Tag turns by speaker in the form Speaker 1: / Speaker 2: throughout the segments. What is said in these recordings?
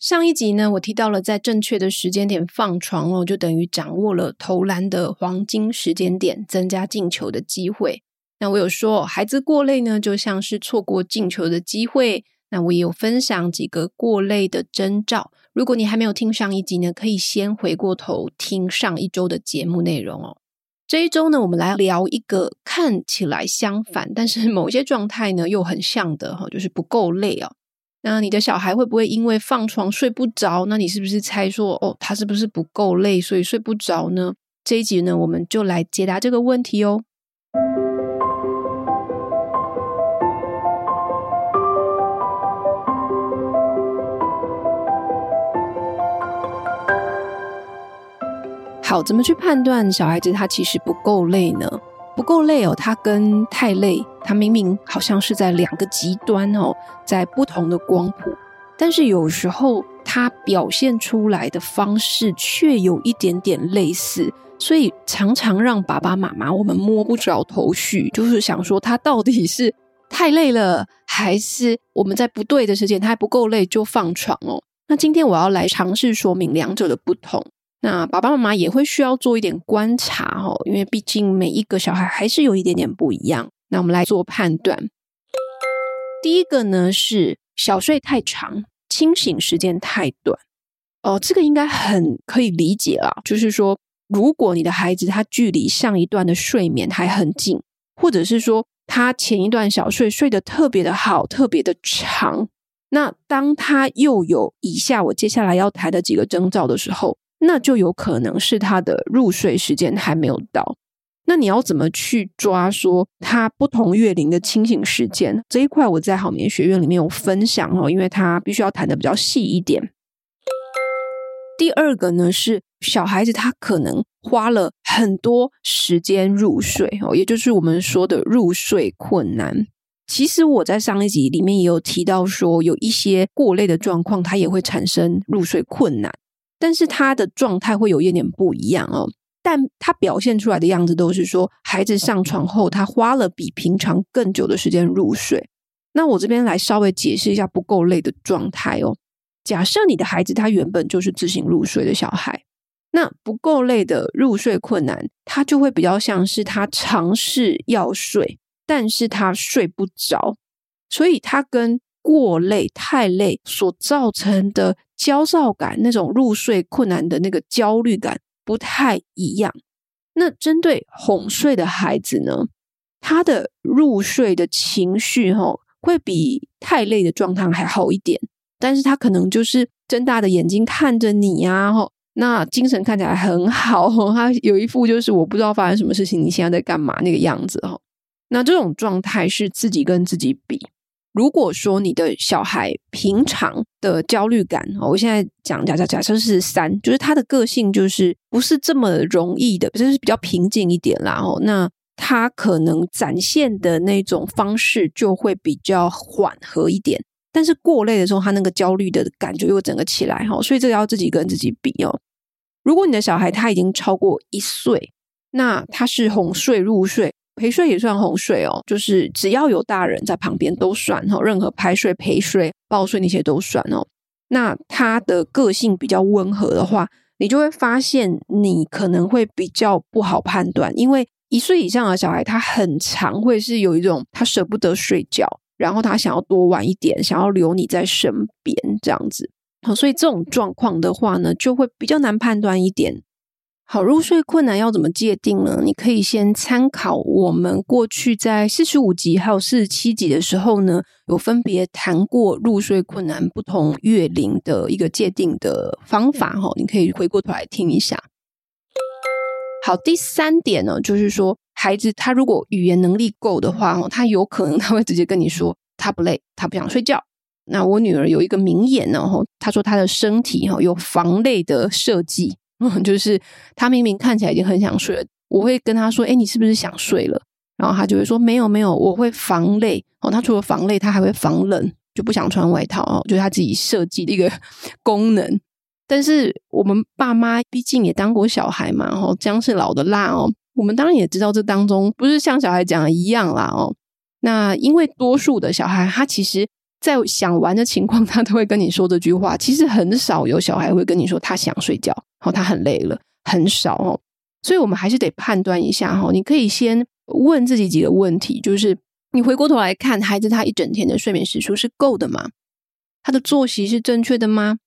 Speaker 1: 上一集呢，我提到了在正确的时间点放床哦，就等于掌握了投篮的黄金时间点，增加进球的机会。那我有说，孩子过累呢，就像是错过进球的机会。那我也有分享几个过累的征兆。如果你还没有听上一集呢，可以先回过头听上一周的节目内容哦。这一周呢，我们来聊一个看起来相反，但是某些状态呢又很像的哈，就是不够累哦。那你的小孩会不会因为放床睡不着？那你是不是猜说，哦，他是不是不够累，所以睡不着呢？这一集呢，我们就来解答这个问题哦。好，怎么去判断小孩子他其实不够累呢？不够累哦，他跟太累，他明明好像是在两个极端哦，在不同的光谱，但是有时候他表现出来的方式却有一点点类似，所以常常让爸爸妈妈我们摸不着头绪，就是想说他到底是太累了，还是我们在不对的时间他还不够累就放床哦？那今天我要来尝试说明两者的不同。那爸爸妈妈也会需要做一点观察哦，因为毕竟每一个小孩还是有一点点不一样。那我们来做判断。第一个呢是小睡太长，清醒时间太短。哦，这个应该很可以理解啦，就是说，如果你的孩子他距离上一段的睡眠还很近，或者是说他前一段小睡睡得特别的好，特别的长，那当他又有以下我接下来要谈的几个征兆的时候。那就有可能是他的入睡时间还没有到。那你要怎么去抓说他不同月龄的清醒时间这一块？我在好眠学院里面有分享哦，因为他必须要谈得比较细一点。第二个呢是小孩子他可能花了很多时间入睡哦，也就是我们说的入睡困难。其实我在上一集里面也有提到说，有一些过累的状况，它也会产生入睡困难。但是他的状态会有一点点不一样哦，但他表现出来的样子都是说，孩子上床后，他花了比平常更久的时间入睡。那我这边来稍微解释一下不够累的状态哦。假设你的孩子他原本就是自行入睡的小孩，那不够累的入睡困难，他就会比较像是他尝试要睡，但是他睡不着，所以他跟过累、太累所造成的。焦躁感，那种入睡困难的那个焦虑感不太一样。那针对哄睡的孩子呢，他的入睡的情绪哈，会比太累的状态还好一点。但是他可能就是睁大的眼睛看着你呀，哈，那精神看起来很好，他有一副就是我不知道发生什么事情，你现在在干嘛那个样子哈。那这种状态是自己跟自己比。如果说你的小孩平常的焦虑感，我现在讲假假假设是三，就是他的个性就是不是这么容易的，就是比较平静一点啦。哦，那他可能展现的那种方式就会比较缓和一点。但是过累的时候，他那个焦虑的感觉又整个起来哈，所以这个要自己跟自己比哦。如果你的小孩他已经超过一岁，那他是哄睡入睡。陪睡也算哄睡哦，就是只要有大人在旁边都算哦，任何拍睡、陪睡、抱睡那些都算哦。那他的个性比较温和的话，你就会发现你可能会比较不好判断，因为一岁以上的小孩他很常会是有一种他舍不得睡觉，然后他想要多玩一点，想要留你在身边这样子。好，所以这种状况的话呢，就会比较难判断一点。好，入睡困难要怎么界定呢？你可以先参考我们过去在四十五集还有四十七集的时候呢，有分别谈过入睡困难不同月龄的一个界定的方法哈，你可以回过头来听一下。好，第三点呢，就是说孩子他如果语言能力够的话，他有可能他会直接跟你说他不累，他不想睡觉。那我女儿有一个名言呢，哈，她说她的身体哈有防累的设计。嗯，就是他明明看起来已经很想睡了，我会跟他说：“哎，你是不是想睡了？”然后他就会说：“没有，没有，我会防累哦。”他除了防累，他还会防冷，就不想穿外套哦，就是他自己设计的一个 功能。但是我们爸妈毕竟也当过小孩嘛，哦，姜是老的辣哦。我们当然也知道这当中不是像小孩讲的一样啦哦。那因为多数的小孩他其实在想玩的情况，他都会跟你说这句话。其实很少有小孩会跟你说他想睡觉，哦，他很累了，很少哦。所以我们还是得判断一下哈。你可以先问自己几个问题，就是你回过头来看孩子他一整天的睡眠时数是够的吗？他的作息是正确的吗？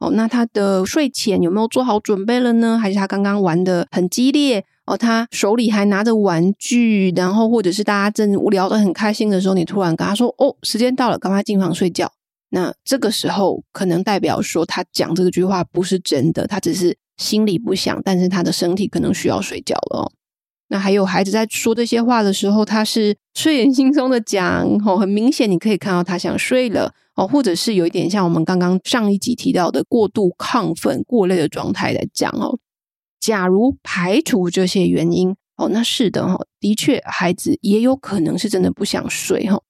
Speaker 1: 哦，那他的睡前有没有做好准备了呢？还是他刚刚玩得很激烈？哦，他手里还拿着玩具，然后或者是大家正无聊得很开心的时候，你突然跟他说：“哦，时间到了，赶快进房睡觉。”那这个时候可能代表说他讲这句话不是真的，他只是心里不想，但是他的身体可能需要睡觉了哦。那还有孩子在说这些话的时候，他是睡眼惺忪的讲，哦，很明显你可以看到他想睡了。哦，或者是有一点像我们刚刚上一集提到的过度亢奋、过累的状态来讲哦。假如排除这些原因哦，那是的哈，的确孩子也有可能是真的不想睡哈。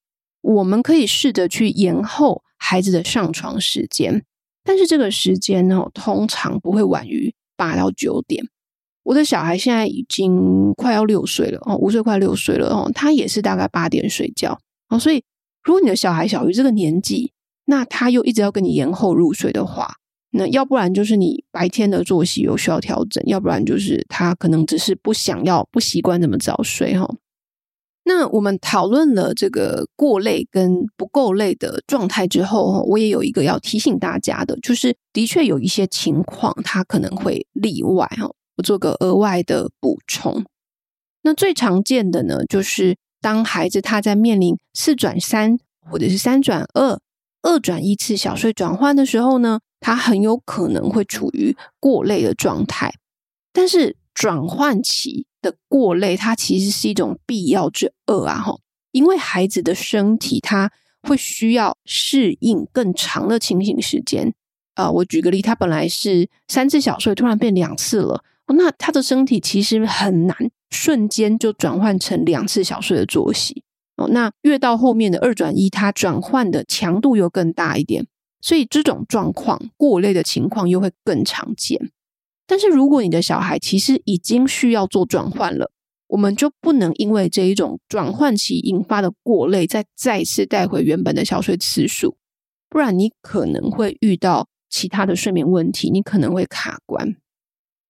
Speaker 1: 我们可以试着去延后孩子的上床时间，但是这个时间呢，通常不会晚于八到九点。我的小孩现在已经快要六岁了哦，五岁快六岁了哦，他也是大概八点睡觉哦。所以，如果你的小孩小于这个年纪，那他又一直要跟你延后入睡的话，那要不然就是你白天的作息有需要调整，要不然就是他可能只是不想要、不习惯这么早睡哈。那我们讨论了这个过累跟不够累的状态之后，我也有一个要提醒大家的，就是的确有一些情况他可能会例外哈。我做个额外的补充。那最常见的呢，就是当孩子他在面临四转三或者是三转二。二转一次小睡转换的时候呢，他很有可能会处于过累的状态。但是转换期的过累，它其实是一种必要之恶啊！哈，因为孩子的身体他会需要适应更长的清醒时间啊、我举个例，他本来是三次小睡，突然变两次了，那他的身体其实很难瞬间就转换成两次小睡的作息。哦，那越到后面的二转一，它转换的强度又更大一点，所以这种状况过累的情况又会更常见。但是如果你的小孩其实已经需要做转换了，我们就不能因为这一种转换期引发的过累，再再次带回原本的小睡次数，不然你可能会遇到其他的睡眠问题，你可能会卡关。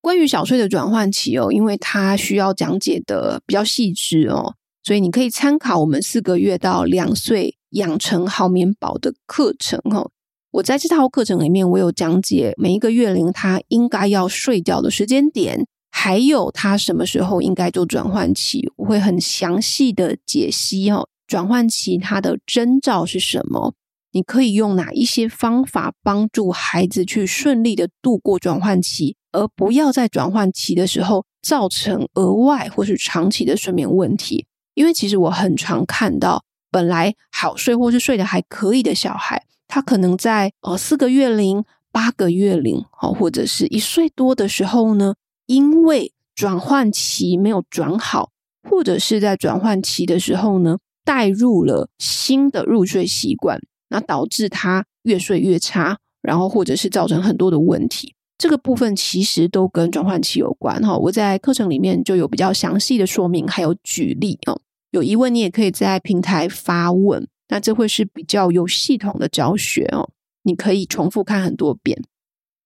Speaker 1: 关于小睡的转换期哦，因为它需要讲解的比较细致哦。所以你可以参考我们四个月到两岁养成好眠宝的课程哦。我在这套课程里面，我有讲解每一个月龄他应该要睡觉的时间点，还有他什么时候应该做转换期，我会很详细的解析哦。转换期它的征兆是什么？你可以用哪一些方法帮助孩子去顺利的度过转换期，而不要在转换期的时候造成额外或是长期的睡眠问题。因为其实我很常看到，本来好睡或是睡得还可以的小孩，他可能在呃四个月龄、八个月龄，哦，或者是一岁多的时候呢，因为转换期没有转好，或者是在转换期的时候呢，带入了新的入睡习惯，那导致他越睡越差，然后或者是造成很多的问题。这个部分其实都跟转换期有关哈。我在课程里面就有比较详细的说明，还有举例哦。有疑问，你也可以在平台发问，那这会是比较有系统的教学哦。你可以重复看很多遍。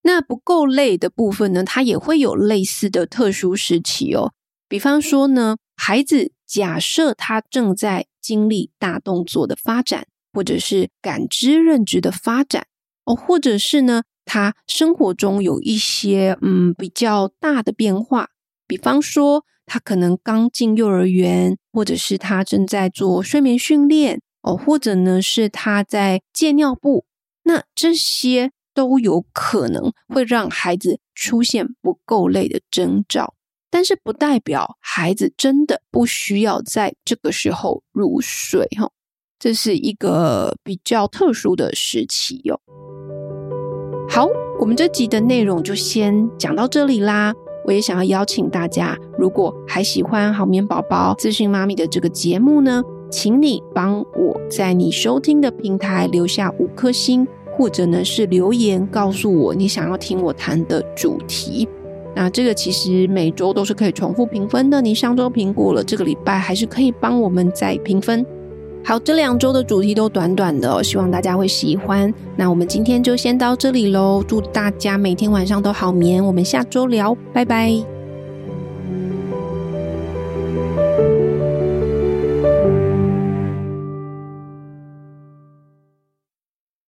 Speaker 1: 那不够累的部分呢，它也会有类似的特殊时期哦。比方说呢，孩子假设他正在经历大动作的发展，或者是感知认知的发展哦，或者是呢，他生活中有一些嗯比较大的变化，比方说。他可能刚进幼儿园，或者是他正在做睡眠训练哦，或者呢是他在戒尿布，那这些都有可能会让孩子出现不够累的征兆，但是不代表孩子真的不需要在这个时候入睡哈，这是一个比较特殊的时期哟。好，我们这集的内容就先讲到这里啦。我也想要邀请大家，如果还喜欢好眠宝宝资讯妈咪的这个节目呢，请你帮我在你收听的平台留下五颗星，或者呢是留言告诉我你想要听我谈的主题。那这个其实每周都是可以重复评分的，你上周评过了，这个礼拜还是可以帮我们再评分。好，这两周的主题都短短的，希望大家会喜欢。那我们今天就先到这里喽，祝大家每天晚上都好眠，我们下周聊，拜拜。